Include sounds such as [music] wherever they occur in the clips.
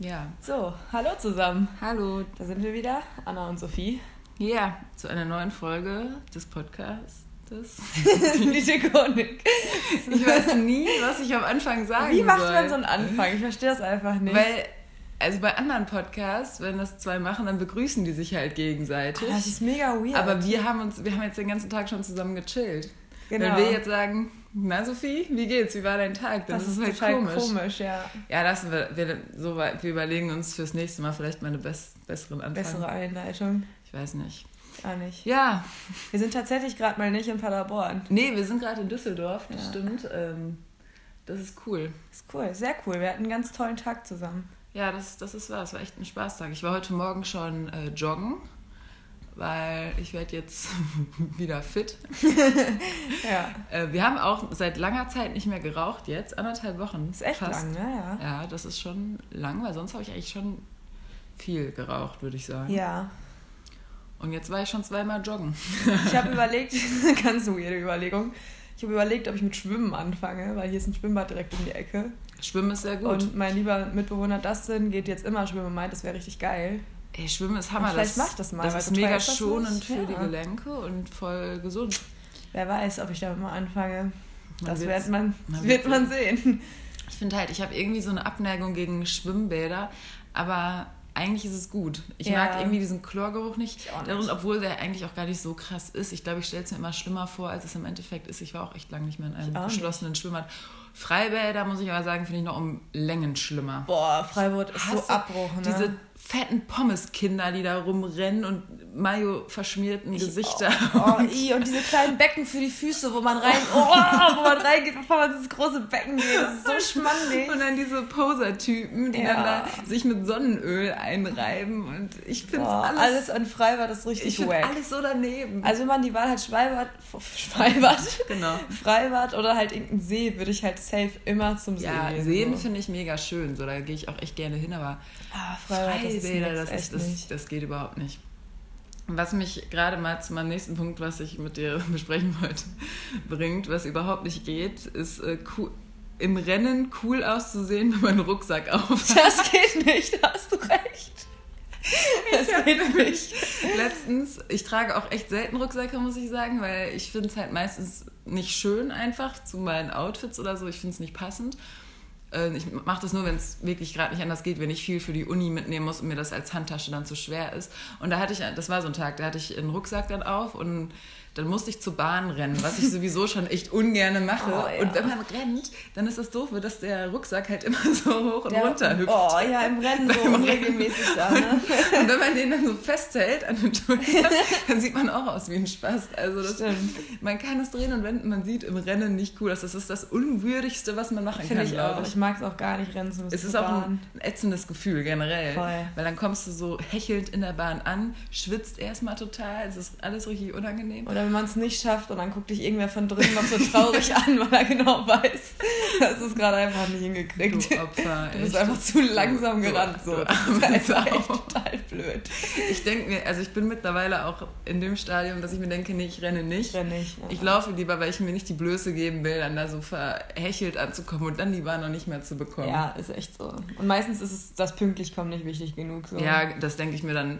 Ja. So, hallo zusammen. Hallo. Da sind wir wieder, Anna und Sophie. Ja, zu einer neuen Folge des Podcasts. [laughs] Die Tikonik. Ich weiß nie, was ich am Anfang sagen Wie macht soll. man so einen Anfang? Ich verstehe das einfach nicht. Weil, also bei anderen Podcasts, wenn das zwei machen, dann begrüßen die sich halt gegenseitig. Ah, das ist mega weird. Aber wir haben uns, wir haben jetzt den ganzen Tag schon zusammen gechillt. Genau. Wenn wir jetzt sagen, na Sophie, wie geht's? Wie war dein Tag? Dann das ist ist total komisch. komisch. ja. Ja, lassen wir, wir, so weit, wir überlegen uns fürs nächste Mal vielleicht mal eine bess, besseren Anfang. Bessere Einleitung. Ich weiß nicht. Gar nicht. Ja, Wir sind tatsächlich gerade mal nicht in Paderborn. nee, wir sind gerade in Düsseldorf, das Ja. stimmt. Ähm, das ist cool. Ist cool, sehr cool. Wir hatten einen ganz tollen Tag zusammen. Ja, das, das ist wahr. Es war echt ein Spaßtag. Ich war heute Morgen schon äh, joggen, weil ich werde jetzt [laughs] wieder fit. [laughs] Ja. Äh, wir haben auch seit langer Zeit nicht mehr geraucht jetzt, anderthalb Wochen. Ist echt fast. lang, ne? Ja. Ja, das ist schon lang, weil sonst habe ich eigentlich schon viel geraucht, würde ich sagen. Ja. Und jetzt war ich schon zweimal joggen. Ich habe [laughs] überlegt, ganz weirde Überlegung. Ich habe überlegt, ob ich mit Schwimmen anfange, weil hier ist ein Schwimmbad direkt um die Ecke. Schwimmen ist sehr gut. Und mein lieber Mitbewohner Dustin geht jetzt immer schwimmen und meint, das wäre richtig geil. Ey, Schwimmen ist Hammer. Und vielleicht das, mach ich das mal, Das ist mega schonend für die Ja. Gelenke und voll gesund. Wer weiß, ob ich damit mal anfange. Man Das wird man, man wird wird's man sehen. Ich finde halt, ich habe irgendwie so eine Abneigung gegen Schwimmbäder, aber eigentlich ist es gut. Ich Ja. mag irgendwie diesen Chlorgeruch nicht. Ich auch nicht. Und obwohl der eigentlich auch gar nicht so krass ist. Ich glaube, ich stelle es mir immer schlimmer vor, als es im Endeffekt ist. Ich war auch echt lange nicht mehr in einem geschlossenen Schwimmbad. Freibäder, muss ich aber sagen, finde ich noch um Längen schlimmer. Boah, Freiburg ist so Abbruch, ne? Diese fetten Pommeskinder, die da rumrennen und Mayo verschmierten Gesichter. Oh, i, und diese kleinen Becken für die Füße, wo man rein, [laughs] oh, wo man reingeht, bevor man ins große Becken geht. Das ist so [laughs] schmandig. Und dann diese Poser-Typen, die Ja. dann da sich mit Sonnenöl einreiben. Und ich finde Boah, alles, alles an Freibad ist ich richtig finde wack. alles so daneben. Also wenn man die Wahl hat, Freibad, Freibad, genau. [laughs] Freibad oder halt irgendein See, würde ich halt safe immer zum See Ja, gehen. Seen so. finde ich mega schön. So, da gehe ich auch echt gerne hin, aber Ah, Freibad, das ist Freibäder, nix, das, ist, das, das geht überhaupt nicht. Was mich gerade mal zu meinem nächsten Punkt, was ich mit dir [laughs] besprechen wollte, bringt, was überhaupt nicht geht, ist äh, cool, im Rennen cool auszusehen, [laughs] wenn man einen Rucksack auf hat. Das geht nicht, da hast du recht. Das geht nicht. Letztens, ich trage auch echt selten Rucksäcke, muss ich sagen, weil ich finde es halt meistens nicht schön einfach zu meinen Outfits oder so. Ich finde es nicht passend. Äh, Ich mache das nur, wenn es wirklich gerade nicht anders geht, wenn ich viel für die Uni mitnehmen muss und mir das als Handtasche dann zu schwer ist. Und da hatte ich, das war so ein Tag, da hatte ich einen Rucksack dann auf und dann musste ich zur Bahn rennen, was ich sowieso schon echt ungerne mache. Oh, ja. Und wenn man rennt, dann ist das doof, dass der Rucksack halt immer [laughs] so hoch und Der- runter hüpft. Oh ja, im Rennen so [laughs] unregelmäßig da, ne? [laughs] Und wenn man den dann so festhält an den Schultern, dann sieht man auch aus wie ein Spast. Also das, man kann es drehen und wenden, man sieht im Rennen nicht cool aus. Das ist das Unwürdigste, was man machen Finde kann, ich glaube auch. ich. Ich mag es auch gar nicht, rennen zu müssen. Es ist auch ein, ein ätzendes Gefühl generell. Voll. Weil dann kommst du so hechelnd in der Bahn an, schwitzt erstmal total, es ist alles richtig unangenehm. Oder wenn man es nicht schafft und dann guckt dich irgendwer von drinnen noch so traurig [laughs] an, weil er genau weiß, dass es gerade einfach nicht hingekriegt. Du Opfer. Du bist echt. einfach zu langsam Du- gerannt. du So. Das ist Sau. echt total blöd. Ich denke mir, also ich bin mittlerweile auch in dem Stadium, dass ich mir denke, nee, ich renne nicht. Ich renn nicht. ne? Ich laufe lieber, weil ich mir nicht die Blöße geben will, dann da so verhechelt anzukommen und dann die Bahn noch nicht mehr zu bekommen. Ja, ist echt so. Und meistens ist es das pünktlich kommen nicht wichtig genug. So. Ja, das denke ich mir dann.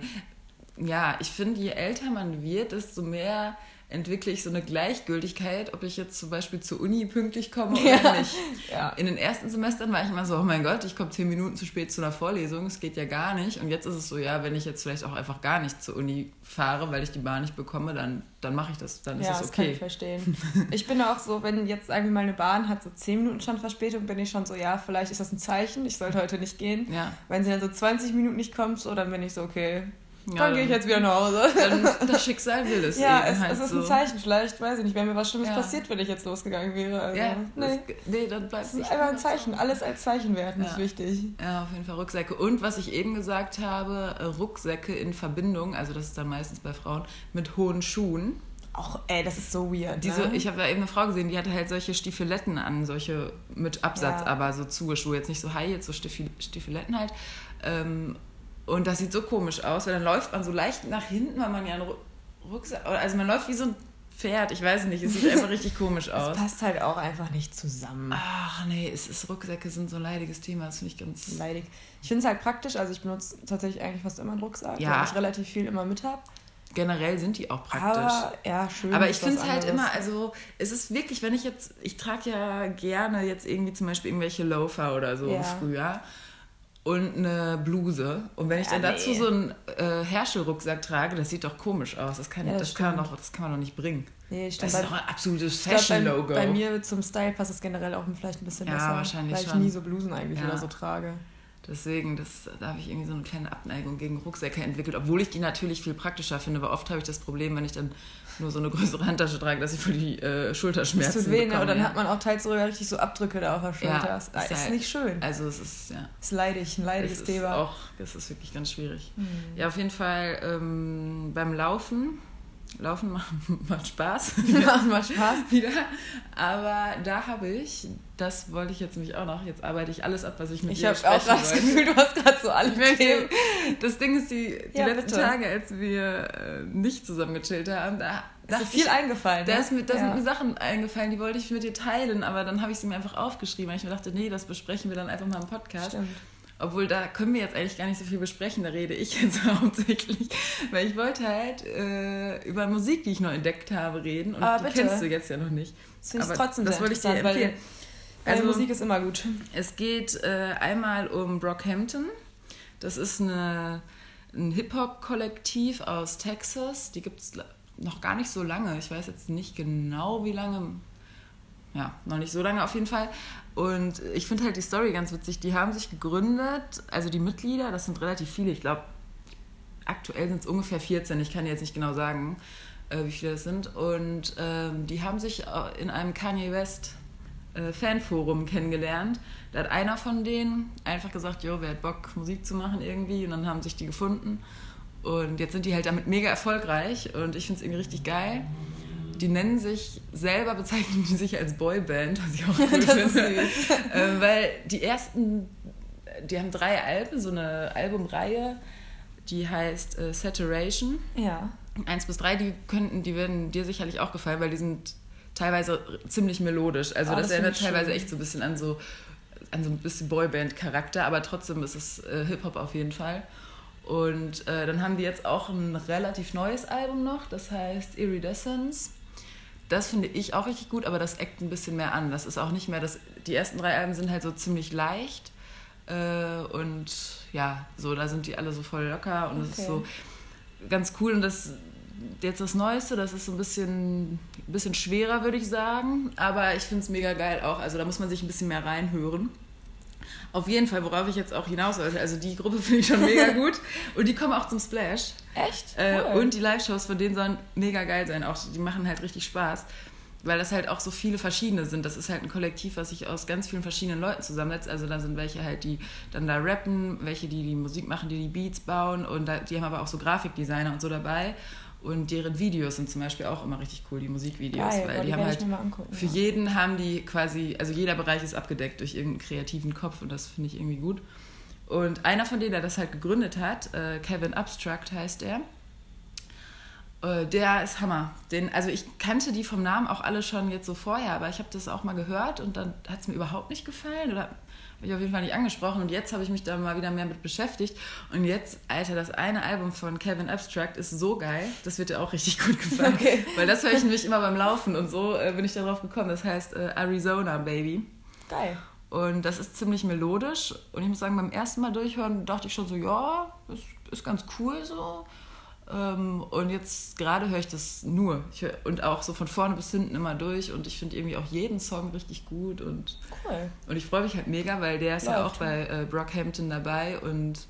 Ja, ich finde, je älter man wird, desto mehr entwickle ich so eine Gleichgültigkeit, ob ich jetzt zum Beispiel zur Uni pünktlich komme oder Ja. nicht. Ja. In den ersten Semestern war ich immer so, oh mein Gott, ich komme zehn Minuten zu spät zu einer Vorlesung, es geht ja gar nicht. Und jetzt ist es so, ja, wenn ich jetzt vielleicht auch einfach gar nicht zur Uni fahre, weil ich die Bahn nicht bekomme, dann, dann mache ich das, dann ist Ja, das das kann ich okay. verstehen. [laughs] Ich bin auch so, wenn jetzt sagen wir mal eine Bahn hat so 10 Minuten schon Verspätung, bin ich schon so, ja, vielleicht ist das ein Zeichen, ich sollte heute nicht gehen. Ja, Wenn sie dann so 20 Minuten nicht kommt, so, dann bin ich so, okay, ja dann gehe ich jetzt wieder nach Hause. [laughs] das Schicksal will es ja, eben es, halt es ist so. ein Zeichen, vielleicht, weiß ich nicht, wäre mir was Schlimmes Ja. passiert, wenn ich jetzt losgegangen wäre. Also, Ja, nee. das, nee, dann bleibt Es ist einfach ein Zeichen, alles als Zeichen werten, ist Ja. wichtig. Ja, auf jeden Fall Rucksäcke. Und was ich eben gesagt habe, äh, Rucksäcke in Verbindung, also das ist dann meistens bei Frauen, mit hohen Schuhen. Auch, ey, das ist so weird. Diese, ne? Ich habe da eben eine Frau gesehen, die hatte halt solche Stiefeletten an, solche mit Absatz, Ja. aber so Zugeschuhe, jetzt nicht so High, jetzt so Stiefel, Stiefeletten halt. Ähm, und das sieht so komisch aus, weil dann läuft man so leicht nach hinten, weil man ja einen Ru- Rucksack, also man läuft wie so ein Pferd. Ich weiß nicht, es sieht einfach richtig komisch aus. Es passt halt auch einfach nicht zusammen. Ach nee, es ist Rucksäcke sind so ein leidiges Thema. Das finde ich ganz leidig. Ich finde es halt praktisch. Also ich benutze tatsächlich eigentlich fast immer einen Rucksack, ja. weil ich relativ viel immer mit habe. Generell sind die auch praktisch. Aber, ja, schön. Aber ich finde es halt immer, also es ist wirklich, wenn ich jetzt, ich trage ja gerne jetzt irgendwie zum Beispiel irgendwelche Loafer oder so ja. früher und eine Bluse. Und wenn ich dann ja, dazu so einen äh, Herschel-Rucksack trage, das sieht doch komisch aus. Das kann, ja, das, das kann, doch, das kann man doch nicht bringen. Nee. Das ist doch ein absolutes Fashion-Logo. Bei, bei, mir zum Style passt es generell auch vielleicht ein bisschen ja, besser. Wahrscheinlich weil ich schon. nie so Blusen eigentlich oder so trage. Deswegen, das, da habe ich irgendwie so eine kleine Abneigung gegen Rucksäcke entwickelt, obwohl ich die natürlich viel praktischer finde, weil oft habe ich das Problem, wenn ich dann nur so eine größere Handtasche trage, dass ich für die äh, Schulterschmerzen Das tut weh, ne? Und dann hat man auch teils sogar richtig so Abdrücke da auf der Schulter. Ja, das ist, ist halt, nicht schön. Also es ist, ja. Es ist leidig, ein leidiges Thema. Auch, das ist wirklich ganz schwierig. Hm. Ja, auf jeden Fall ähm, beim Laufen Laufen macht, [laughs] Spaß. [laughs] Macht mal Spaß. [laughs] Wieder. Aber da habe ich, das wollte ich jetzt nämlich auch noch, jetzt arbeite ich alles ab, was ich mit ich dir Ich habe auch das Gefühl, du hast gerade so alle Themen. Das Ding ist, die, die ja, letzten bitte. Tage, als wir äh, nicht zusammen gechillt haben, da ist viel ich, eingefallen. Da, ne? ist mir, da ja. sind mir Sachen eingefallen, die wollte ich mit dir teilen, aber dann habe ich sie mir einfach aufgeschrieben, weil ich mir dachte, nee, das besprechen wir dann einfach mal im Podcast. Stimmt. Obwohl, da können wir jetzt eigentlich gar nicht so viel besprechen, da rede ich jetzt [laughs] hauptsächlich. Weil ich wollte halt äh, über Musik, die ich noch entdeckt habe, reden. Und Aber die bitte. kennst du jetzt ja noch nicht. Das finde ich trotzdem das wollte ich dir empfehlen. Weil, also, Musik ist immer gut. Es geht äh, einmal um Brockhampton. Das ist eine, ein Hip-Hop-Kollektiv aus Texas. Die gibt es noch gar nicht so lange. Ich weiß jetzt nicht genau, wie lange. Ja, noch nicht so lange auf jeden Fall. Und ich finde halt die Story ganz witzig. Die haben sich gegründet, also die Mitglieder, das sind relativ viele. Ich glaube, aktuell sind es ungefähr 14. Ich kann jetzt nicht genau sagen, äh, wie viele das sind. Und ähm, die haben sich in einem Kanye West äh, Fanforum kennengelernt. Da hat einer von denen einfach gesagt, jo, wer hat Bock, Musik zu machen irgendwie? Und dann haben sich die gefunden. Und jetzt sind die halt damit mega erfolgreich und ich finde es irgendwie richtig geil die nennen sich selber, bezeichnen die sich als Boyband, was ich auch [laughs] cool finde. äh, weil die ersten, die haben drei Alben, so eine Albumreihe, die heißt äh, Saturation. Ja. Eins bis drei, die könnten, die werden dir sicherlich auch gefallen, weil die sind teilweise ziemlich melodisch. Also oh, das, das erinnert teilweise schön. echt so ein bisschen an so an so ein bisschen Boyband-Charakter, aber trotzdem ist es äh, Hip-Hop auf jeden Fall. Und äh, dann haben die jetzt auch ein relativ neues Album noch, das heißt Iridescence. Das finde ich auch richtig gut, aber das eckt ein bisschen mehr an. Das ist auch nicht mehr das. Die ersten drei Alben sind halt so ziemlich leicht. Äh, und ja, so, da sind die alle so voll locker und es okay. ist so ganz cool. Und das jetzt das Neueste, das ist so ein bisschen, ein bisschen schwerer, würde ich sagen. Aber ich finde es mega geil auch. Also da muss man sich ein bisschen mehr reinhören. Auf jeden Fall, worauf ich jetzt auch hinaus wollte. Also die Gruppe [laughs] finde ich schon mega gut. Und die kommen auch zum Splash. Echt? Äh, cool. und die Live-Shows von denen sollen mega geil sein. Auch die machen halt richtig Spaß. Weil das halt auch so viele verschiedene sind. Das ist halt ein Kollektiv, was sich aus ganz vielen verschiedenen Leuten zusammensetzt. Also da sind welche halt, die dann da rappen, welche, die die Musik machen, die die Beats bauen. Und da, die haben aber auch so Grafikdesigner und so dabei. Und deren Videos sind zum Beispiel auch immer richtig cool, die Musikvideos, Geil, weil die, die haben halt angucken, für ja. jeden haben die quasi, also jeder Bereich ist abgedeckt durch irgendeinen kreativen Kopf und das finde ich irgendwie gut. Und einer von denen, der das halt gegründet hat, äh, Kevin Abstract heißt er, der ist Hammer. Den, also ich kannte die vom Namen auch alle schon jetzt so vorher, aber ich habe das auch mal gehört und dann hat es mir überhaupt nicht gefallen oder habe ich auf jeden Fall nicht angesprochen und jetzt habe ich mich da mal wieder mehr mit beschäftigt und jetzt, Alter, das eine Album von Kevin Abstract ist so geil, das wird dir auch richtig gut gefallen, okay. weil das höre ich nämlich immer beim Laufen und so äh, bin ich darauf gekommen, das heißt äh, Arizona Baby. Geil. Und das ist ziemlich melodisch und ich muss sagen, beim ersten Mal durchhören dachte ich schon so, ja, ist, ist ganz cool so. Ähm, und jetzt gerade höre ich das nur. Ich hör, und auch so von vorne bis hinten immer durch. Und ich finde irgendwie auch jeden Song richtig gut. Und, cool. Und ich freue mich halt mega, weil der ist Läuft. ja auch bei äh, Brockhampton dabei. Und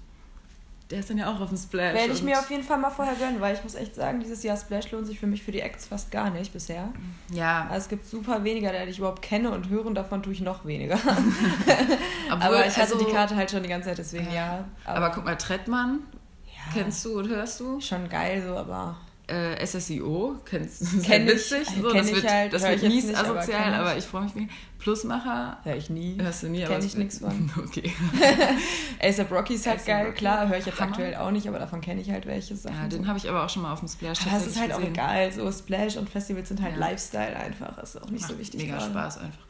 der ist dann ja auch auf dem Splash. Werde ich mir auf jeden Fall mal vorher gönnen, weil ich muss echt sagen, dieses Jahr Splash lohnt sich für mich für die Acts fast gar nicht bisher. Ja. Also es gibt super weniger, die ich überhaupt kenne und hören davon tue ich noch weniger. [laughs] Obwohl, aber ich hatte also, die Karte halt schon die ganze Zeit, deswegen ja. Aber, aber guck mal, Trettmann Kennst du und hörst du? Schon geil so, aber Äh, SSIO, kennst du? Kenn witzig. So, kenn das wird, halt, das wird mies nicht, asozial, aber, aber, ich freue mich nicht. Plusmacher. Hör ich nie. Hörst du nie, Kenn ich nichts von. [laughs] Okay. [laughs] ASAP Rocky ist halt geil, Rocky. klar, höre ich jetzt Hammer. aktuell auch nicht, aber davon kenne ich halt welche Sachen. Ja, den habe ich aber auch schon mal auf dem Splash aber Das ist halt gesehen. auch egal, so Splash und Festivals sind halt ja. Lifestyle einfach, ist auch nicht Macht so wichtig. Mega gerade. Spaß einfach.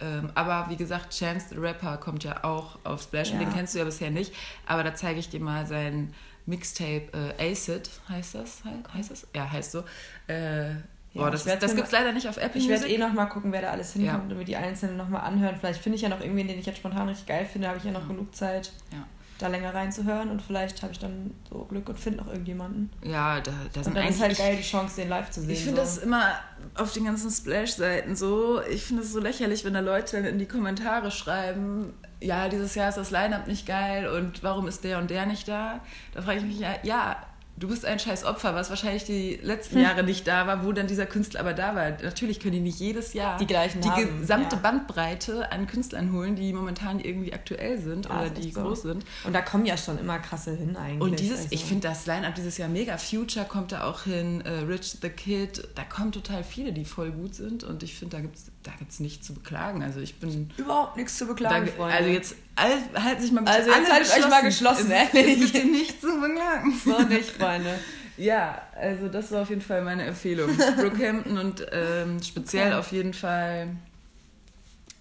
Ähm, aber wie gesagt, Chance the Rapper kommt ja auch auf Splash ja. und den kennst du ja bisher nicht, aber da zeige ich dir mal sein Mixtape äh, Acid, heißt das? Heißt das? Ja, heißt so. Äh, Boah, das, das gibt es leider nicht auf Apple Ich werde eh noch mal gucken, wer da alles hinkommt ja. und mir die Einzelnen noch mal anhören. Vielleicht finde ich ja noch irgendwen, den ich jetzt spontan richtig geil finde, habe ich ja noch ja. genug Zeit, ja. da länger reinzuhören und vielleicht habe ich dann so Glück und finde noch irgendjemanden. Ja, da, da sind Und dann ist halt geil, die Chance, den live zu sehen. Ich finde so. das immer auf den ganzen Splash-Seiten so, ich finde es so lächerlich, wenn da Leute dann in die Kommentare schreiben, ja, dieses Jahr ist das Line-Up nicht geil und warum ist der und der nicht da? Da frage ich mich ja, ja, du bist ein scheiß Opfer, was wahrscheinlich die letzten hm. Jahre nicht da war, wo dann dieser Künstler aber da war. Natürlich können die nicht jedes Jahr die, gleichen die haben, gesamte ja. Bandbreite an Künstlern holen, die momentan irgendwie aktuell sind ja, oder die so. groß sind. Und da kommen ja schon immer krasse hin eigentlich. Und dieses, also. ich finde das Line-Up dieses Jahr mega. Future kommt da auch hin, äh, Rich the Kid, da kommen total viele, die voll gut sind und ich finde, da gibt es da gibt's nichts zu beklagen. Also ich bin... Überhaupt nichts zu beklagen, da, Also jetzt halten sich mal Also jetzt haltet euch mal geschlossen, ehrlich. Es gibt nichts zu beklagen. [laughs] So nicht, Freunde. Ja, also das war auf jeden Fall meine Empfehlung. Brookhampton und ähm, speziell okay. auf jeden Fall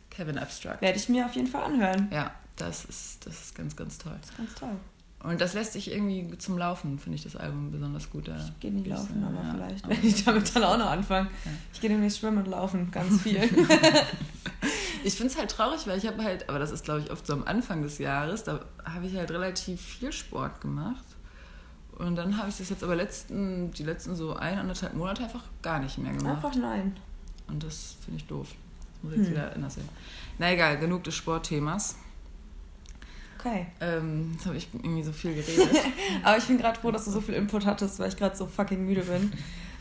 Kevin Abstract. Werde ich mir auf jeden Fall anhören. Ja, das ist, das ist ganz, ganz toll. Das ist ganz toll. Und das lässt sich irgendwie zum Laufen, finde ich das Album besonders gut. Da ich gehe nicht laufen, aber ja, vielleicht werde ich damit dann auch noch [laughs] anfangen. Ja. Ich gehe nämlich schwimmen und laufen, ganz viel. [laughs] ich finde es halt traurig, weil ich habe halt, aber das ist glaube ich oft so am Anfang des Jahres, da habe ich halt relativ viel Sport gemacht. Und dann habe ich das jetzt aber letzten, die letzten so ein, anderthalb Monate einfach gar nicht mehr gemacht. Einfach nein. Und das finde ich doof. Das muss ich jetzt hm. wieder anders sehen. Na egal, genug des Sportthemas. Okay. Ähm, jetzt habe ich irgendwie so viel geredet. [laughs] aber ich bin gerade froh, dass du so viel Input hattest, weil ich gerade so fucking müde bin.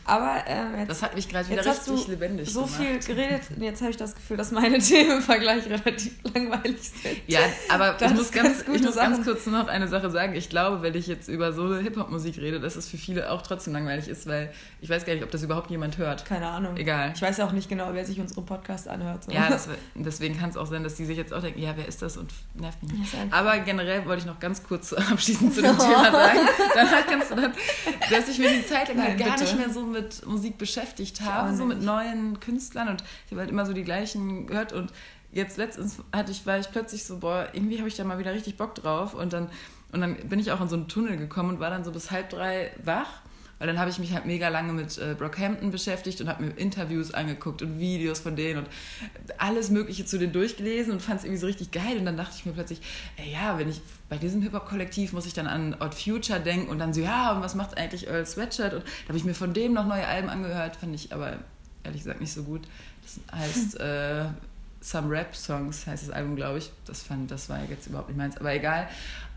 Aber ähm, jetzt, das hat mich gerade wieder richtig lebendig so gemacht. viel geredet und jetzt habe ich das Gefühl, dass meine [laughs] Themen im Vergleich relativ langweilig sind. Ja, aber das ich muss, ganz, ich muss ganz kurz noch eine Sache sagen. Ich glaube, wenn ich jetzt über so Hip-Hop-Musik rede, dass es für viele auch trotzdem langweilig ist, weil ich weiß gar nicht, ob das überhaupt jemand hört. Keine Ahnung. Egal. Ich weiß ja auch nicht genau, wer sich unseren Podcast anhört. So. Ja, das, [laughs] deswegen kann es auch sein, dass die sich jetzt auch denken, ja, wer ist das und nervt mich. Aber generell wollte ich noch ganz kurz [laughs] abschließend zu dem Thema sagen. Danach kannst du dann, dass ich mir die Zeit lang Nein, gar bitte. nicht mehr so mit Musik beschäftigt habe, so mit neuen Künstlern und ich habe halt immer so die gleichen gehört und jetzt letztens hatte ich, war ich plötzlich so, boah, irgendwie habe ich da mal wieder richtig Bock drauf und dann, und dann bin ich auch in so einen Tunnel gekommen und war dann so bis halb drei wach weil dann habe ich mich halt mega lange mit äh, Brockhampton beschäftigt und habe mir Interviews angeguckt und Videos von denen und alles Mögliche zu denen durchgelesen und fand es irgendwie so richtig geil. Und dann dachte ich mir plötzlich, ey, ja, wenn ich bei diesem Hip-Hop-Kollektiv muss ich dann an Odd Future denken und dann so, ja, und was macht eigentlich Earl Sweatshirt? Und da habe ich mir von dem noch neue Alben angehört, fand ich aber ehrlich gesagt nicht so gut. Das heißt [laughs] äh, Some Rap Songs, heißt das Album, glaube ich. Das fand, das war jetzt überhaupt nicht meins, aber egal.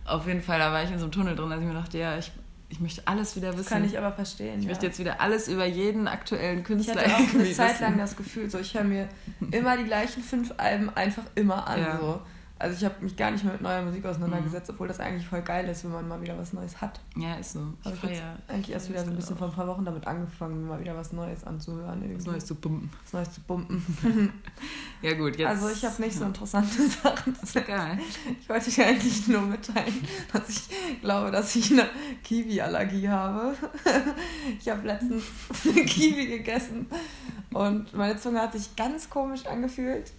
Auf jeden Fall, da war ich in so einem Tunnel drin, als ich mir dachte, ja, ich ich möchte alles wieder wissen. Kann ich aber verstehen. Ich ja. möchte jetzt wieder alles über jeden aktuellen Künstler Ich hatte auch eine Zeit lang das Gefühl, so ich höre mir immer die gleichen fünf Alben einfach immer an. Ja. So. Also ich habe mich gar nicht mehr mit neuer Musik auseinandergesetzt, mhm. obwohl das eigentlich voll geil ist, wenn man mal wieder was Neues hat. Ja, ist so. Ich habe eigentlich erst wieder so ein bisschen vor ein paar Wochen damit angefangen, mal wieder was Neues anzuhören. Irgendwie. Was Neues zu pumpen. Was Neues zu pumpen. [laughs] ja gut, jetzt... Also ich habe nicht ja. so interessante [laughs] Sachen. Das ist geil. Ich wollte dir eigentlich nur mitteilen, [laughs] dass ich glaube, dass ich eine Kiwi-Allergie habe. ich habe letztens eine Kiwi gegessen und meine Zunge hat sich ganz komisch angefühlt.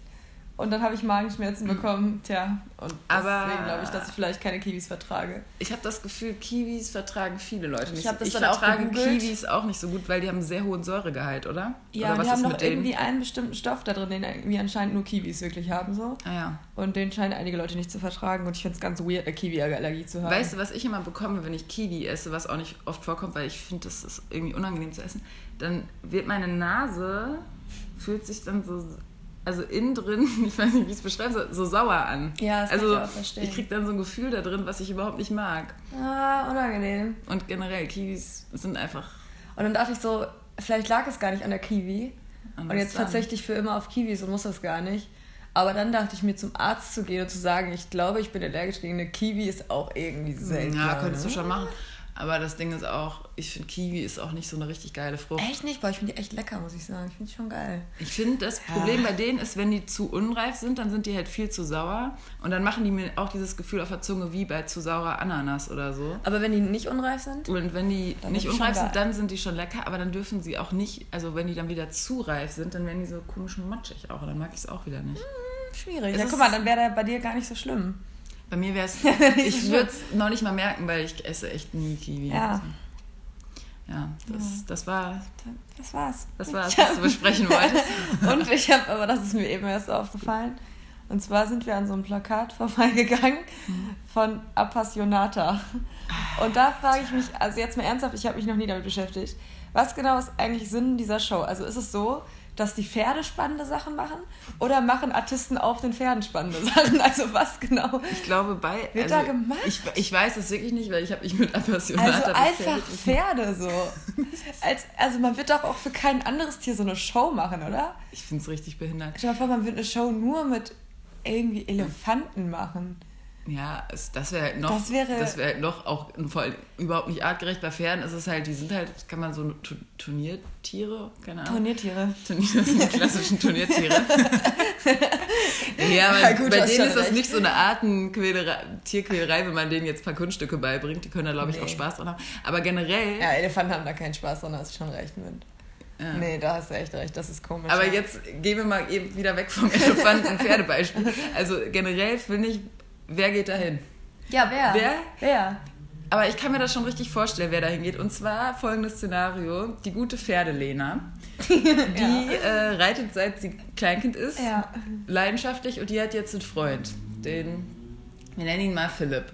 Und dann habe ich Magenschmerzen hm. bekommen. Tja, und deswegen glaube ich, dass ich vielleicht keine Kiwis vertrage. Ich habe das Gefühl, Kiwis vertragen viele Leute nicht. Ich, das ich dann vertrage auch Kiwis auch nicht so gut, weil die haben einen sehr hohen Säuregehalt, oder? Ja, oder die haben noch irgendwie einen bestimmten Stoff da drin, den irgendwie anscheinend nur Kiwis wirklich haben. So. Ah, ja. Und den scheinen einige Leute nicht zu vertragen. Und ich finde es ganz weird, eine Kiwi-Allergie zu haben. Weißt du, was ich immer bekomme, wenn ich Kiwi esse, was auch nicht oft vorkommt, weil ich finde, das ist irgendwie unangenehm zu essen, dann wird meine Nase, fühlt sich dann so also innen drin, [laughs] ich weiß nicht, wie ich es beschreibe, so sauer an. Ja, das also, kann ich auch verstehen. Ich kriege dann so ein Gefühl da drin, was ich überhaupt nicht mag. Ah, unangenehm. Und generell, Kiwis sind einfach... Und dann dachte ich so, vielleicht lag es gar nicht an der Kiwi. Und jetzt verzichte ich für immer auf Kiwis und muss das gar nicht. Aber dann dachte ich mir, zum Arzt zu gehen und zu sagen, ich glaube, ich bin allergisch gegen eine Kiwi, ist auch irgendwie selten. Ja, könntest ne? du schon machen. Aber das Ding ist auch, ich finde Kiwi ist auch nicht so eine richtig geile Frucht. Echt nicht? Boah, ich finde die echt lecker, muss ich sagen. Ich finde die schon geil. Ich finde, das Ja. Problem bei denen ist, wenn die zu unreif sind, dann sind die halt viel zu sauer. Und dann machen die mir auch dieses Gefühl auf der Zunge wie bei zu saurer Ananas oder so. Aber wenn die nicht unreif sind? Und wenn die nicht unreif sind, dann sind die schon lecker, aber dann dürfen sie auch nicht, also wenn die dann wieder zu reif sind, dann werden die so komisch matschig auch. Und dann mag ich es auch wieder nicht. Schwierig. Es Ja, guck mal, dann wäre der bei dir gar nicht so schlimm. Bei mir wäre es, [laughs] ich würde es noch nicht mal merken, weil ich esse echt nie Kiwi. Ja. Also, ja, das, das war Das war's. das, war, was du besprechen wolltest. [laughs] Und ich habe, aber das ist mir eben erst aufgefallen. Und zwar sind wir an so einem Plakat vorbeigegangen von Appassionata. Und da frage ich mich, also jetzt mal ernsthaft, ich habe mich noch nie damit beschäftigt. Was genau ist eigentlich Sinn dieser Show? Also ist es so, dass die Pferde spannende Sachen machen? Oder machen Artisten auf den Pferden spannende Sachen? Also was genau? Ich glaube, bei. Wird da gemacht? Ich, ich weiß es wirklich nicht, weil ich habe mich mit Appassionata Also einfach Pferde so. [laughs] Als, also man wird doch auch für kein anderes Tier so eine Show machen, oder? Ich finde es richtig behindert. Stell dir mal vor, man wird eine Show nur mit irgendwie Elefanten machen. Ja, das wäre halt noch. Das wäre- das wäre halt noch auch vor allem überhaupt nicht artgerecht. Bei Pferden ist es halt, die sind halt, kann man so Tu- Turniertiere, keine Ahnung. Turniertiere. Turnier, das sind die klassischen Turniertiere. [laughs] ja, aber Ja, gut, bei denen ist das recht. nicht so eine Artenquälerei, Tierquälerei, wenn man denen jetzt ein paar Kunststücke beibringt. Die können da, glaube ich, Nee. auch Spaß dran haben. Aber generell. Ja, Elefanten haben da keinen Spaß dran, hast du schon recht mit. Ja. Nee, da hast du echt recht, das ist komisch. Aber ja. jetzt gehen wir mal eben wieder weg vom Elefanten-Pferdebeispiel. Also generell finde ich, wer geht dahin? Ja, wer? Wer? Wer? Aber ich kann mir das schon richtig vorstellen, wer dahin geht. Und zwar folgendes Szenario: Die gute Pferdelena, [laughs] die äh, reitet seit sie Kleinkind ist, Ja. leidenschaftlich und die hat jetzt einen Freund, den, wir nennen ihn mal Philipp.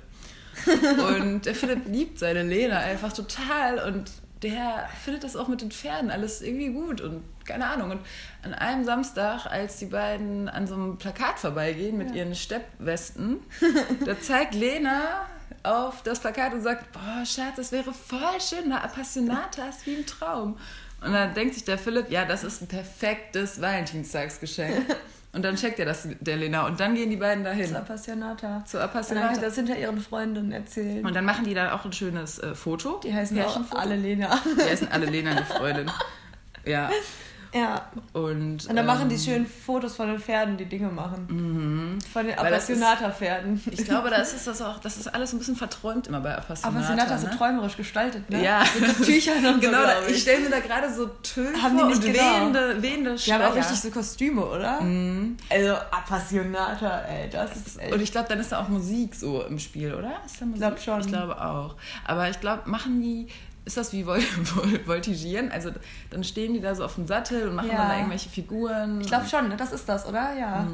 [laughs] Und der Philipp liebt seine Lena einfach total und der findet das auch mit den Pferden alles irgendwie gut und keine Ahnung. Und an einem Samstag, als die beiden an so einem Plakat vorbeigehen mit ihren Steppwesten, [laughs] da zeigt Lena auf das Plakat und sagt, boah, Schatz, das wäre voll schön, eine Appassionata ist wie ein Traum. Und dann denkt sich der Philipp, ja, das ist ein perfektes Valentinstagsgeschenk. [laughs] Und dann checkt er das der Lena und dann gehen die beiden dahin Appassionata. zur Und dann Appassionata. das hinter ihren Freundinnen erzählt. Und dann machen die dann auch ein schönes äh, Foto. Die heißen auch Pärchenfoto. alle Lena. [laughs] Die heißen alle Lena, die Freundin. Ja. Ja. Und, Und dann machen die ähm, schön Fotos von den Pferden, die Dinge machen. Von den das Appassionata-Pferden. Ich glaube, da [laughs] ist das auch, das ist alles ein bisschen verträumt immer bei Appassionata. Appassionata ist so ne? träumerisch gestaltet, ne? Ja. Mit so Tüchern und Genau, so. da, glaub ich stelle mir da gerade so Töne Haben die nicht und genau. wehende, wehende Die haben auch richtig so Kostüme, oder? Also Appassionata, ey, das ist echt. Und ich glaube, dann ist da auch Musik so im Spiel, oder? Ist da Musik? glaub schon. Ich glaube auch. Aber ich glaube, machen die, ist das wie Vol [laughs] Vol Voltigieren? Also dann stehen die da so auf dem Sattel und machen Ja. dann da irgendwelche Figuren. Ich glaube schon, ne? das ist das, oder? Ja.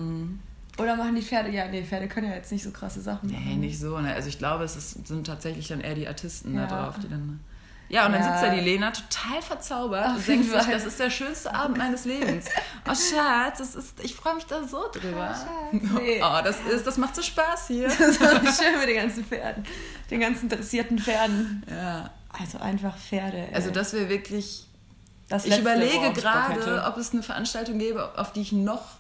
Oder machen die Pferde, ja, nee, Pferde können ja jetzt nicht so krasse Sachen machen. Nee, nicht so. Ne? Also ich glaube, es ist, sind tatsächlich dann eher die Artisten Ja. da drauf, die dann. Ja, und dann Ja. sitzt da die Lena total verzaubert Auf und denkt sich, das ist der schönste Abend meines Lebens. Oh Schatz, das ist, ich freue mich da so drüber. Oh, Schatz, [laughs] nee. Oh, das ist, das macht so Spaß hier. [laughs] Das ist auch schön mit den ganzen Pferden. Den ganzen dressierten Pferden. Ja, Also einfach Pferde. Ey. also das wäre wirklich. das Ich überlege gerade, ob es eine Veranstaltung gäbe, auf die ich noch,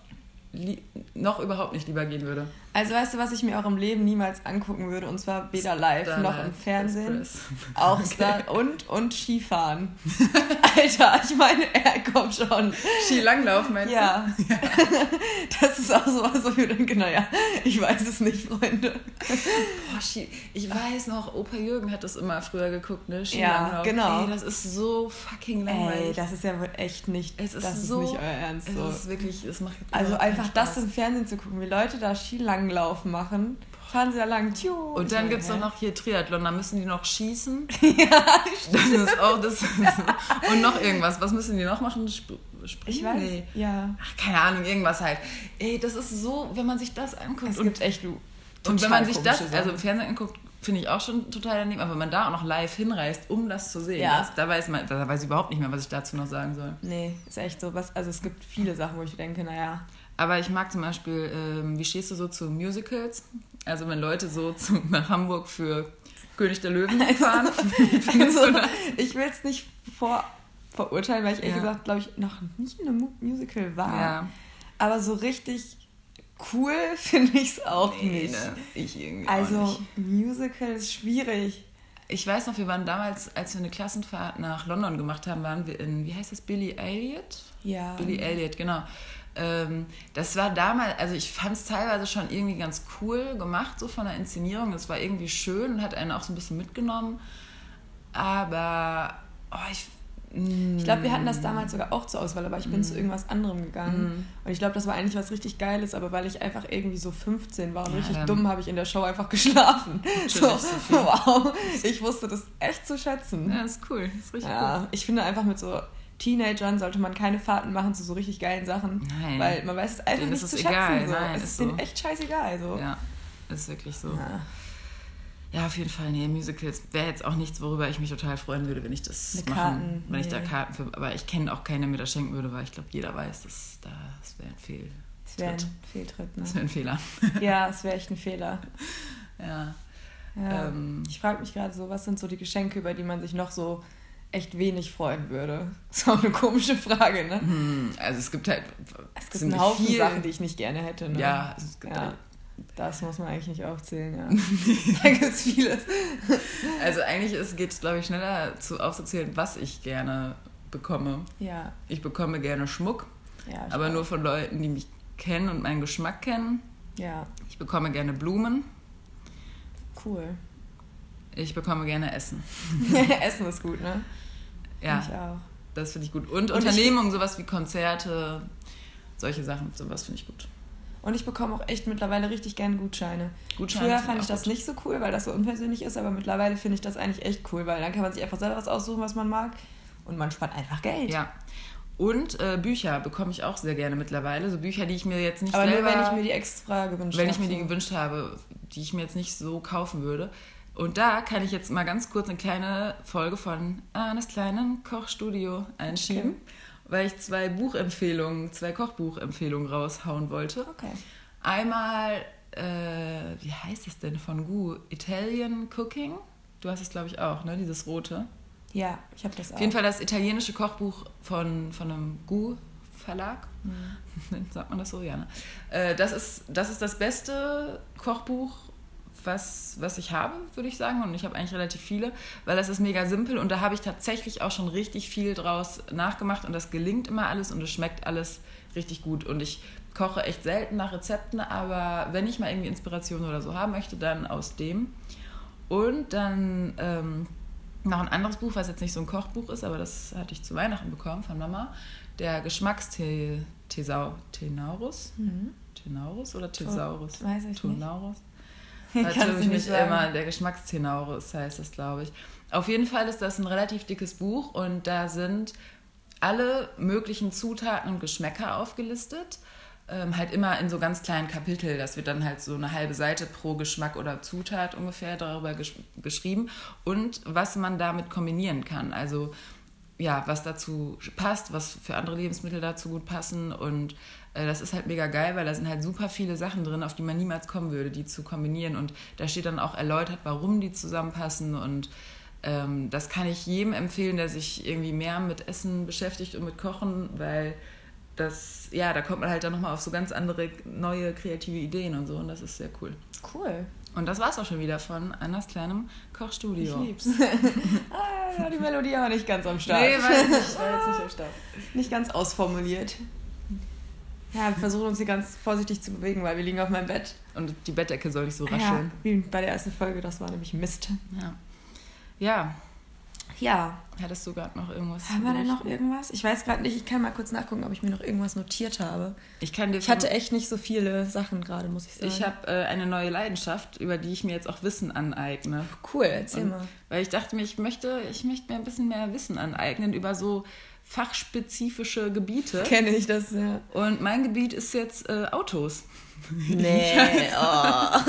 noch überhaupt nicht lieber gehen würde. Also weißt du, was ich mir auch im Leben niemals angucken würde? Und zwar weder live Star noch im Fernsehen. Express. [laughs] Auch Star und, und Skifahren. [laughs] Alter, ich meine, er kommt schon. Skilanglauf meinst Ja. [laughs] Das ist auch sowas, wo ich mir denke, naja, ich weiß es nicht, Freunde. du? Boah, Ski, ich weiß noch, Opa Jürgen hat das immer früher geguckt, ne? Ja, Skilanglauf. genau. Ey, das ist so fucking langweilig. Ey, das ist ja wohl echt nicht, es ist das so, ist nicht euer Ernst. Es So. ist wirklich, es macht Also einfach das Spaß. im Fernsehen zu gucken, wie Leute da Skilanglauf machen. Fahren sie da lang. Tschu. Und dann gibt es auch noch hier Triathlon, da müssen die noch schießen. [laughs] Ja, Das ist auch das. Und noch irgendwas. Was müssen die noch machen? Sp springen? ich weiß. Nee. Ja. Ach, keine Ahnung, irgendwas halt. Ey, das ist so, wenn man sich das anguckt. Es und, gibt echt du. und wenn man sich das, also im Fernsehen anguckt, finde ich auch schon total daneben. Aber wenn man da auch noch live hinreist, um das zu sehen, Ja. das, da, weiß man, da weiß ich überhaupt nicht mehr, was ich dazu noch sagen soll. Nee, ist echt so. Was, also es gibt viele Sachen, wo ich denke, naja. Aber ich mag zum Beispiel, ähm, wie stehst du so zu Musicals? Also wenn Leute so zu, nach Hamburg für König der Löwen fahren. Wie [laughs] findest Also, das? ich will es nicht vor, verurteilen, weil ich ehrlich Ja. gesagt, glaube ich, noch nie in einem Mu- Musical war. Ja. Aber so richtig cool [laughs] finde ich es auch Nee, nicht. ne? Ich irgendwie auch Also nicht. Musical ist schwierig. ich weiß noch, wir waren damals, als wir eine Klassenfahrt nach London gemacht haben, waren wir in, wie heißt das, Billy Elliot? Ja. Billy Elliot, genau. Ähm, das war damals, also ich fand es teilweise schon irgendwie ganz cool gemacht, so von der Inszenierung. Es war irgendwie schön und hat einen auch so ein bisschen mitgenommen. Aber, oh, ich ich glaube, wir hatten das damals sogar auch zur Auswahl, aber ich bin mm. zu irgendwas anderem gegangen. Mm. Und ich glaube, das war eigentlich was richtig Geiles, aber weil ich einfach irgendwie so 15 war und ja, richtig dumm, habe ich in der Show einfach geschlafen. [laughs] So, [laughs] wow, ich wusste das echt zu schätzen. Ja, ist cool. Das ist richtig ja, cool. Ich finde einfach mit so Teenagern sollte man keine Fahrten machen zu so richtig geilen Sachen. Nein. Weil man weiß es einfach denen nicht ist zu schätzen. Egal. So. Nein, es ist, ist denen echt scheißegal. So. Ja, ist wirklich so. Ja. Ja, auf jeden Fall. Nee, Musicals wäre jetzt auch nichts, worüber ich mich total freuen würde, wenn ich das Mit machen, Karten, wenn nee. ich da Karten für. Aber ich kenne auch keine, der mir das schenken würde, weil ich glaube, jeder weiß, dass das wäre ein Fehl. Das wäre ein Fehltritt, ne? Das wäre ein Fehler. [laughs] Ja, es wäre echt ein Fehler. Ja. ja. Ähm, ich frage mich gerade so, was sind so die Geschenke, über die man sich noch so echt wenig freuen würde? Das ist auch eine komische Frage, ne? Hm, also es gibt halt. Es gibt einen Haufen viel. Sachen, die ich nicht gerne hätte. Ne? Ja, es gibt ja. Halt das muss man eigentlich nicht aufzählen, ja. [laughs] da gibt es vieles. [laughs] Also eigentlich geht es, glaube ich, schneller zu, aufzuzählen, was ich gerne bekomme. Ja. Ich bekomme gerne Schmuck, ja, aber nur von Leuten, die mich kennen und meinen Geschmack kennen. Ja. Ich bekomme gerne Blumen. Cool. Ich bekomme gerne Essen. [laughs] Essen ist gut, ne? Ja. Ich auch. Das finde ich gut. Und, und Unternehmungen, sowas wie Konzerte, solche Sachen, sowas finde ich gut. Und ich bekomme auch echt mittlerweile richtig gerne Gutscheine. Gutscheine Früher fand ich das gut. nicht so cool, weil das so unpersönlich ist, aber mittlerweile finde ich das eigentlich echt cool, weil dann kann man sich einfach selber was aussuchen, was man mag. Und man spart einfach Geld. Ja. Und äh, Bücher bekomme ich auch sehr gerne mittlerweile. So Bücher, die ich mir jetzt nicht Aber selber... nur, wenn ich mir die extra gewünscht habe. Wenn ich mir die gewünscht habe, die ich mir jetzt nicht so kaufen würde. Und da kann ich jetzt mal ganz kurz eine kleine Folge von Annes kleinen Kochstudio einschieben. Okay weil ich zwei Buchempfehlungen, zwei Kochbuchempfehlungen raushauen wollte. Okay. Einmal, äh, wie heißt es denn von Gu? Italian Cooking. Du hast es, glaube ich, auch, ne? Dieses rote. Ja, ich habe das auch. Auf jeden Fall das italienische Kochbuch von, von einem Gu Verlag. Mhm. [laughs] Sagt man das so? Ja. Ne? Äh, das, ist, das ist das beste Kochbuch was, was ich habe, würde ich sagen. Und ich habe eigentlich relativ viele, weil das ist mega simpel und da habe ich tatsächlich auch schon richtig viel draus nachgemacht und das gelingt immer alles und es schmeckt alles richtig gut. Und ich koche echt selten nach Rezepten, aber wenn ich mal irgendwie Inspiration oder so haben möchte, dann aus dem. Und dann ähm, noch ein anderes Buch, was jetzt nicht so ein Kochbuch ist, aber das hatte ich zu Weihnachten bekommen von Mama. Der Geschmackstenaurus. Mhm. Tenaurus oder Thesaurus? Weiß ich Tonaurus. [laughs] nicht. Natürlich nicht sagen. immer der Geschmackstenaurus heißt das, glaube ich. Auf jeden Fall ist das ein relativ dickes Buch und da sind alle möglichen Zutaten und Geschmäcker aufgelistet. Ähm, halt immer in so ganz kleinen Kapitel. Das wird dann halt so eine halbe Seite pro Geschmack oder Zutat ungefähr darüber gesch geschrieben und was man damit kombinieren kann. Also ja, was dazu passt, was für andere Lebensmittel dazu gut passen und das ist halt mega geil, weil da sind halt super viele Sachen drin, auf die man niemals kommen würde, die zu kombinieren. Und da steht dann auch erläutert, warum die zusammenpassen. Und ähm, das kann ich jedem empfehlen, der sich irgendwie mehr mit Essen beschäftigt und mit Kochen, weil das, ja, da kommt man halt dann nochmal auf so ganz andere, neue, kreative Ideen und so. Und das ist sehr cool. Cool. Und das war's auch schon wieder von Annas kleinem Kochstudio. Ich lieb's. [laughs] ah, die Melodie aber nicht ganz am Start. Nee, war jetzt nicht, war jetzt nicht am Start. Nicht ganz ausformuliert. Ja, wir versuchen uns hier ganz vorsichtig zu bewegen, weil wir liegen auf meinem Bett. Und die Bettdecke soll nicht so rascheln. Ja, wie bei der ersten Folge, das war nämlich Mist. Ja. Ja. Ja. Hattest du gerade noch irgendwas? Haben wir denn noch irgendwas? Ich weiß gerade nicht. Ich kann mal kurz nachgucken, ob ich mir noch irgendwas notiert habe. Ich kann dir. Ich hatte echt nicht so viele Sachen gerade, muss ich sagen. Ich habe äh, eine neue Leidenschaft, über die ich mir jetzt auch Wissen aneigne. Cool, erzähl Und, mal. Weil ich dachte mir, ich möchte, ich möchte mir ein bisschen mehr Wissen aneignen über so fachspezifische Gebiete. Kenne ich das, ja. Und mein Gebiet ist jetzt äh, Autos. Nee, [laughs] oh.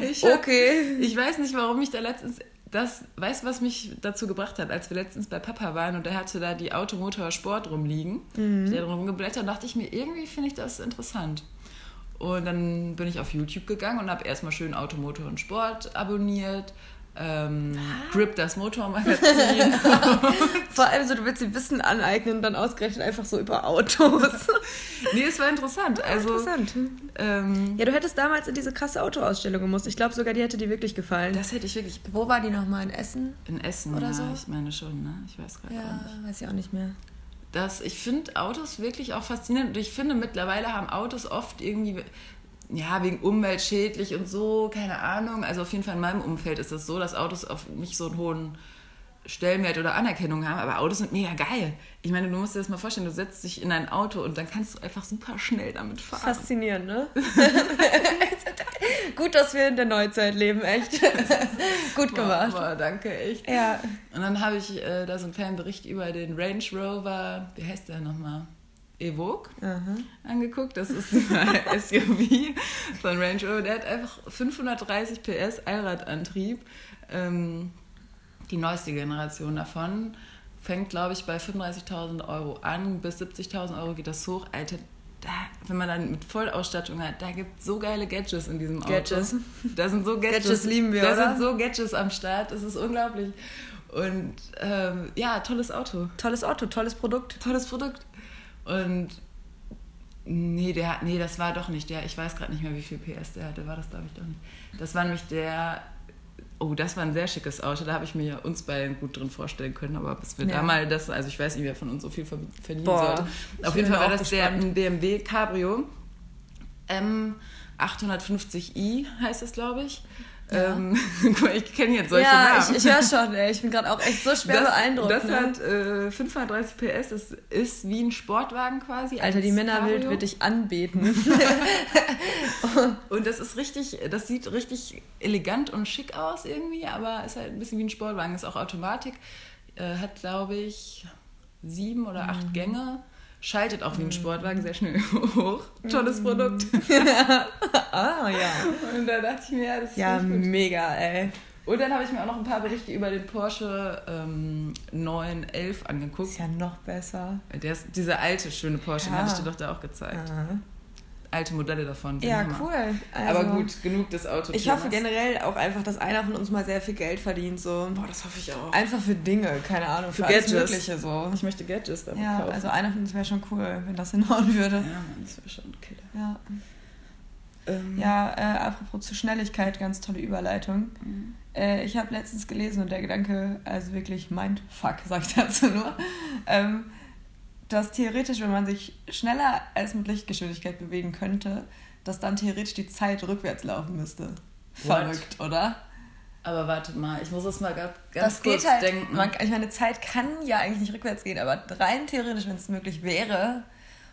[laughs] ich hab, okay. Ich weiß nicht, warum ich da letztens das, weißt du, was mich dazu gebracht hat, als wir letztens bei Papa waren und er hatte da die Automotor Sport rumliegen, mhm. der drum geblättert, dachte ich mir, irgendwie finde ich das interessant. Und dann bin ich auf YouTube gegangen und habe erstmal schön Automotor und Sport abonniert, ähm, Grip das Motormagazin. [laughs] Vor allem so, du willst dir Wissen aneignen und dann ausgerechnet einfach so über Autos. [laughs] nee, es war interessant. Ja, also, interessant. Ähm, ja, du hättest damals in diese krasse Autoausstellung gemusst. Ich glaube sogar, die hätte dir wirklich gefallen. Das hätte ich wirklich. Wo war die nochmal? In Essen? In Essen, oder ja, so? ich meine schon, ne? Ich weiß gerade ja, nicht. weiß ich auch nicht mehr. Das, ich finde Autos wirklich auch faszinierend und ich finde mittlerweile haben Autos oft irgendwie ja, wegen umweltschädlich und so, keine Ahnung. Also auf jeden Fall in meinem Umfeld ist das so, dass Autos auf nicht so einen hohen Stellenwert oder Anerkennung haben, aber Autos sind mega geil. Ich meine, du musst dir das mal vorstellen, du setzt dich in ein Auto und dann kannst du einfach super schnell damit fahren. Faszinierend, ne? [laughs] Gut, dass wir in der Neuzeit leben, echt. [laughs] Gut gemacht. Boah, boah, danke, echt. Ja. Und dann habe ich äh, da so einen kleinen Bericht über den Range Rover, wie heißt der nochmal? Evoque Aha. angeguckt. Das ist ein [laughs] [laughs] SUV von Range Rover. Der hat einfach 530 PS Allradantrieb. Ähm, die neueste Generation davon fängt, glaube ich, bei 35.000 Euro an. Bis 70.000 Euro geht das hoch. Alter, da, wenn man dann mit Vollausstattung hat, da gibt es so geile Gadgets in diesem Auto. Gadgets. Da sind so Gadgets. Gadgets lieben wir, Da oder? sind so Gadgets am Start. Das ist unglaublich. Und ähm, ja, tolles Auto. Tolles Auto, tolles Produkt. Tolles Produkt. Und nee, der, nee, das war doch nicht der. Ich weiß gerade nicht mehr, wie viel PS der hatte. War das, glaube ich, doch nicht. Das war nämlich der. Oh, das war ein sehr schickes Auto. Da habe ich mir uns beiden gut drin vorstellen können. Aber bis wir ja. da mal das, also ich weiß nicht, wer von uns so viel verdienen Boah, sollte. Auf jeden Fall war das gespannt. der BMW Cabrio M850i heißt es, glaube ich. Ja. Ähm, [laughs] ich kenne jetzt solche ja, Namen. Ich, ich höre schon, ey. ich bin gerade auch echt so schwer das, beeindruckt. Das ne? hat äh, 530 PS, das ist wie ein Sportwagen quasi. Alter, die Männerwelt wird dich anbeten. und das ist richtig, das sieht richtig elegant und schick aus irgendwie, aber ist halt ein bisschen wie ein Sportwagen. Ist auch Automatik, äh, hat glaube ich sieben oder acht mhm. Gänge schaltet auch wie ein mhm. Sportwagen sehr schnell [laughs] hoch. Tolles mhm. Produkt. [laughs] ah, ja. Und da dachte ich mir, ja, das ist Ja, mega, ey. Und dann habe ich mir auch noch ein paar Berichte über den Porsche ähm, 911 angeguckt. Ist ja noch besser. Der ist, dieser alte, schöne Porsche, ja. den hatte ich dir doch da auch gezeigt. Aha alte Modelle davon. Ja, Hammer. cool. Also, Aber gut, genug des Autos. Ich hoffe generell auch einfach, dass einer von uns mal sehr viel Geld verdient. So. Boah, das hoffe ich auch. Einfach für Dinge, keine Ahnung, für, für alles Mögliche so. Ich möchte Gadgets damit ja, kaufen. also einer von uns wäre schon cool, wenn das hinhauen würde. Ja, Mann, das wäre schon ein Killer. Ja. Ähm. Ja, äh, apropos zu Schnelligkeit, ganz tolle Überleitung. Mhm. Äh, ich habe letztens gelesen und der Gedanke, also wirklich Mindfuck, sag ich dazu nur. Ähm, dass theoretisch, wenn man sich schneller als mit Lichtgeschwindigkeit bewegen könnte, dass dann theoretisch die Zeit rückwärts laufen müsste. Verrückt, What? oder? Aber warte mal, ich muss das mal ganz, das kurz geht halt, denken. Man, ich meine, Zeit kann ja eigentlich nicht rückwärts gehen, aber rein theoretisch, wenn es möglich wäre,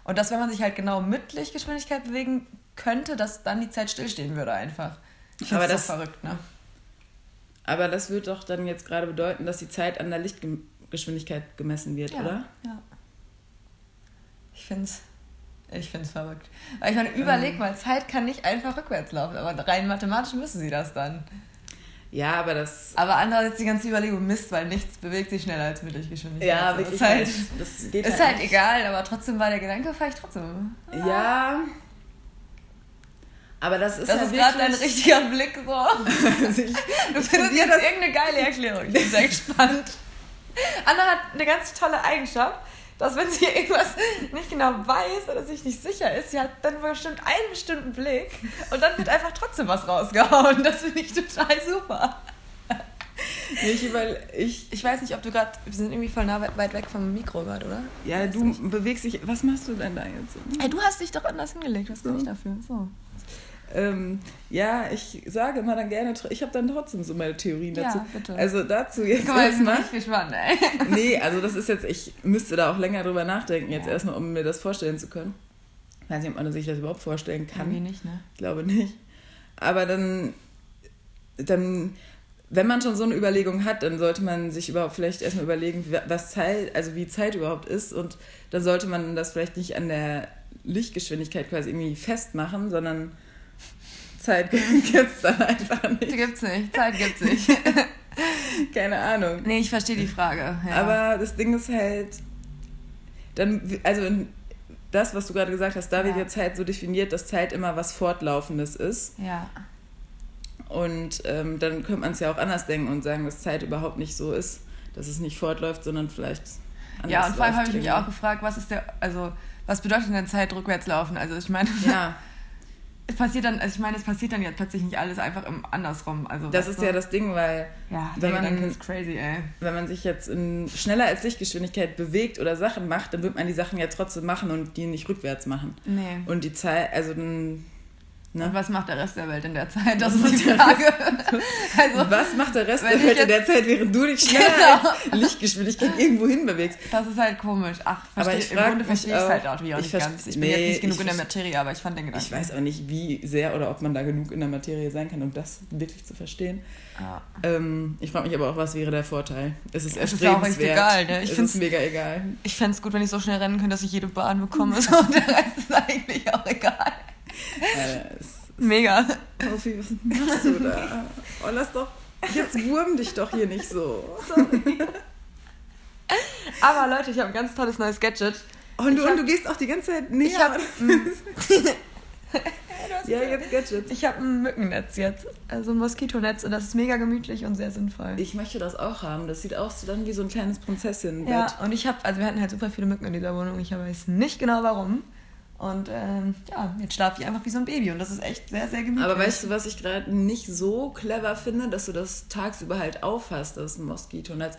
und dass, wenn man sich halt genau mit Lichtgeschwindigkeit bewegen könnte, dass dann die Zeit stillstehen würde einfach. Ich aber das verrückt, ne? Aber das würde doch dann jetzt gerade bedeuten, dass die Zeit an der Lichtgeschwindigkeit gemessen wird, ja, oder? Ja. Ich finde es ich find's verrückt. Weil ich meine, überleg ähm. mal, Zeit kann nicht einfach rückwärts laufen, aber rein mathematisch müssen sie das dann. Ja, aber das. Aber andererseits die ganze Überlegung Mist, weil nichts bewegt sich schneller als Mittelgeschwindigkeit. Ja, also wirklich. Ist halt, das geht ist halt, halt egal, aber trotzdem war der Gedanke vielleicht trotzdem. Ja. Aber das ist Das ja ist gerade dein richtiger Blick so. [laughs] also ich, du findest jetzt irgendeine geile Erklärung. Ich bin sehr [laughs] gespannt. Anna hat eine ganz tolle Eigenschaft dass wenn sie [laughs] irgendwas nicht genau weiß oder sich nicht sicher ist, sie hat dann bestimmt einen bestimmten Blick und dann wird einfach trotzdem was rausgehauen. Das finde ich total super. Ich, weil ich, ich weiß nicht, ob du gerade. Wir sind irgendwie voll nah weit weg vom Mikro gerade, oder? Ja, du nicht. bewegst dich. Was machst du denn da jetzt? Hey, du hast dich doch anders hingelegt. Was so. kann ich dafür? So. Ähm, ja, ich sage immer dann gerne, ich habe dann trotzdem so meine Theorien dazu. Ja, bitte. Also dazu jetzt Guck mal, erstmal. Ich gespannt, ey. Nee, also das ist jetzt, ich müsste da auch länger drüber nachdenken, jetzt ja. erstmal, um mir das vorstellen zu können. Ich weiß nicht, ob man sich das überhaupt vorstellen kann. Irgendwie nicht, ne? Ich glaube nicht. Aber dann, dann, wenn man schon so eine Überlegung hat, dann sollte man sich überhaupt vielleicht erstmal überlegen, was Zeit, also wie Zeit überhaupt ist. Und dann sollte man das vielleicht nicht an der Lichtgeschwindigkeit quasi irgendwie festmachen, sondern Zeit [laughs] gibt es dann einfach nicht. Die gibt's nicht. Zeit gibt's nicht. [laughs] Keine Ahnung. Nee, ich verstehe die Frage. Ja. Aber das Ding ist halt, dann, also das, was du gerade gesagt hast, da ja. wird ja Zeit so definiert, dass Zeit immer was Fortlaufendes ist. Ja. Und ähm, dann könnte man es ja auch anders denken und sagen, dass Zeit überhaupt nicht so ist, dass es nicht fortläuft, sondern vielleicht anders Ja, und vor allem habe ich mich auch gefragt, was ist der, also was bedeutet denn Zeit rückwärts laufen? Also ich meine. Ja, [laughs] es passiert dann, also ich meine, es passiert dann ja plötzlich nicht alles einfach im andersrum. Also das ist du? ja das Ding, weil ja, wenn man- crazy, wenn man sich jetzt in schneller als Lichtgeschwindigkeit bewegt oder Sachen macht, dann wird man die Sachen ja trotzdem machen und die nicht rückwärts machen. Nee. Und die Zeit, also dann, Und ne? was macht der Rest der Welt in der Zeit? Das Was ist [laughs] die Frage. also, Was macht der Rest der Welt in der Zeit, während du dich schneller Genau. als Lichtgeschwindigkeit irgendwo hin bewegst? das ist halt komisch. Ach, Aber versteh, ich im Grunde verstehe ich es halt auch, wie auch ich nicht ganz. Ich bin nee, jetzt nicht genug ich in der Materie, aber ich fand den Gedanken. Ich weiß auch nicht, wie sehr oder ob man da genug in der Materie sein kann, um das wirklich zu verstehen. Ja. Ähm, ich frage mich aber auch, was wäre der Vorteil? Es ist Es ist ja auch echt erstrebenswert. egal, ne? Ich es ist mega egal. Ich fände es gut, wenn ich so schnell rennen könnte, dass ich jede Bahn bekomme. [laughs] So, und der Rest ist eigentlich auch egal. Äh, Mega. Sophie, was machst du da? Oh, lass doch. Jetzt wurm dich doch hier nicht so. Aber Leute, ich habe ein ganz tolles neues Gadget. Und du, hab- und du gehst auch die ganze Zeit näher. Ich habe [laughs] ja, jetzt Gadget. ich hab ein Mückennetz jetzt. Also ein Moskitonetz. Und das ist mega gemütlich und sehr sinnvoll. Ich möchte das auch haben. Das sieht aus dann wie so ein kleines Prinzessinnenbett. Ja, und ich habe, also wir hatten halt super viele Mücken in dieser Wohnung. Ich weiß nicht genau warum. Und ähm, ja, jetzt schlafe ich einfach wie so ein Baby und das ist echt sehr, sehr gemütlich. Aber weißt du, was ich gerade nicht so clever finde, dass du das tagsüber halt aufhast, das Moskitonetz.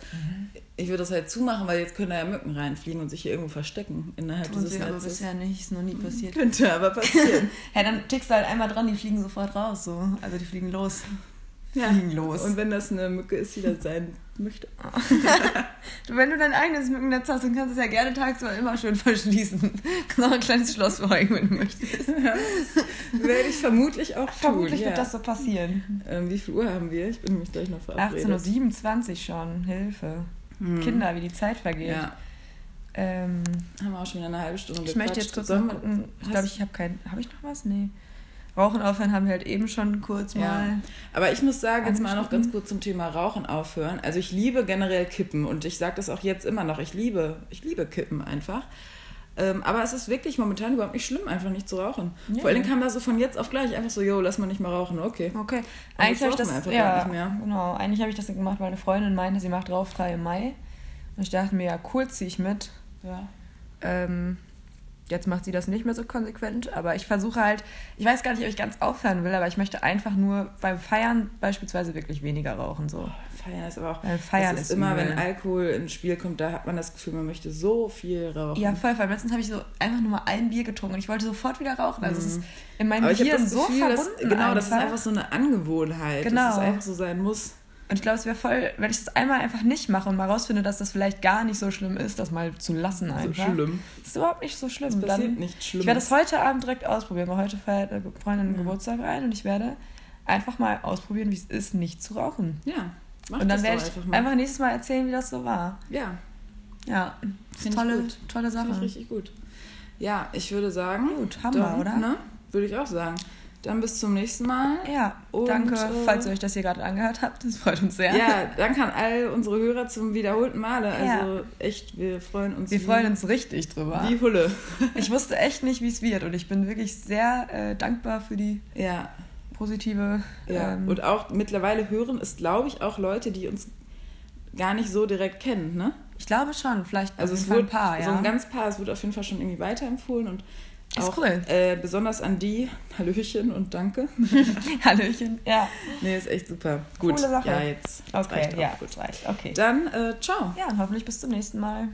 Ich würde das halt zumachen, weil jetzt können da ja Mücken reinfliegen und sich hier irgendwo verstecken innerhalb Tun dieses sie aber Netzes. bisher nicht, ist noch nie passiert. Könnte aber [laughs] passieren. Hä, dann tickst du halt einmal dran, die fliegen sofort raus, so. Also die fliegen los. Fliegen los. Und wenn das eine Mücke ist, die das sein möchte. [laughs] Wenn du dein eigenes Mückennetz hast, dann kannst du es ja gerne tagsüber immer schön verschließen. [laughs] Kannst auch ein kleines Schloss verhängen, wenn du möchtest. Werde ich vermutlich auch tun. Vermutlich ja. wird das so passieren. Ähm, wie viel Uhr haben wir? Ich bin nämlich gleich noch verabredet. 18.27 Uhr schon, Hilfe. Kinder, wie die Zeit vergeht. Ja, Ähm, haben wir auch schon wieder eine halbe Stunde ich möchte jetzt kurz noch. Ich glaube, ich habe keinen. Habe ich noch was? Nee. Rauchen aufhören haben wir halt eben schon kurz Ja. mal. Aber ich muss sagen, jetzt mal noch ganz kurz zum Thema Rauchen aufhören. Also ich liebe generell Kippen und ich sage das auch jetzt immer noch. Ich liebe, ich liebe Kippen einfach. Ähm, aber es ist wirklich momentan überhaupt nicht schlimm, einfach nicht zu rauchen. Nee. Vor allen Dingen kam da so von jetzt auf gleich einfach so, yo, lass mal nicht mehr rauchen, okay. Okay. Eigentlich habe ich das einfach ja, nicht mehr. genau. Eigentlich habe ich das gemacht, weil eine Freundin meinte, sie macht rauchfrei im Mai. Und ich dachte mir, ja, cool, ziehe ich mit. Ja. Ähm, jetzt macht sie das nicht mehr so konsequent, aber ich versuche halt, ich weiß gar nicht, ob ich ganz aufhören will, aber ich möchte einfach nur beim Feiern beispielsweise wirklich weniger rauchen. So. Feiern ist aber auch. Weil Feiern ist, ist immer, übel. wenn Alkohol ins Spiel kommt, da hat man das Gefühl, man möchte so viel rauchen. Ja, voll, weil letztens habe ich so einfach nur mal ein Bier getrunken und ich wollte sofort wieder rauchen. Also es ist in meinem Mhm. Aber Gehirn so Gefühl, dass, verbunden. genau, das ist einfach. einfach so eine Angewohnheit, Genau. dass es einfach so sein muss. Und ich glaube, es wäre voll, wenn ich das einmal einfach nicht mache und mal rausfinde, dass das vielleicht gar nicht so schlimm ist, das mal zu lassen einfach. So schlimm. Das ist überhaupt nicht so schlimm. Es passiert Dann- nichts Schlimmes. Ich werde es heute Abend direkt ausprobieren, weil heute feiert eine Freundin einen Geburtstag ein und ich werde einfach mal ausprobieren, wie es ist, nicht zu rauchen. Ja, mach und dann das werde ich einfach mal. einfach nächstes Mal erzählen, wie das so war. ja, Ja, das ist tolle, gut. tolle finde ich Sache. richtig gut. Ja, ich würde sagen. Gut, haben wir, oder? Ne? Würde ich auch sagen. Dann bis zum nächsten Mal. Ja, Und, danke, äh, falls ihr euch das hier gerade angehört habt. Das freut uns sehr. Ja, danke an all unsere Hörer zum wiederholten Male. Ja. Also echt, wir freuen uns. Wir wie, freuen uns richtig drüber. Wie Hulle. [laughs] Ich wusste echt nicht, wie es wird und ich bin wirklich sehr äh, dankbar für die Ja, positive. ja. ähm, Und auch mittlerweile hören es, glaube ich, auch Leute, die uns gar nicht so direkt kennen, ne? ich glaube schon, vielleicht Also es wird ein paar, ja. so ein ganz paar, es wird auf jeden Fall schon irgendwie weiterempfohlen und Ist auch cool. äh, besonders an die, Hallöchen und danke. [laughs] Hallöchen. Ja. nee, ist echt super. Gut, Coole Sache. ja, jetzt. Okay, reicht ja, Gut. gut. Reicht. Okay. Dann, äh, ciao. Ja, und hoffentlich bis zum nächsten Mal.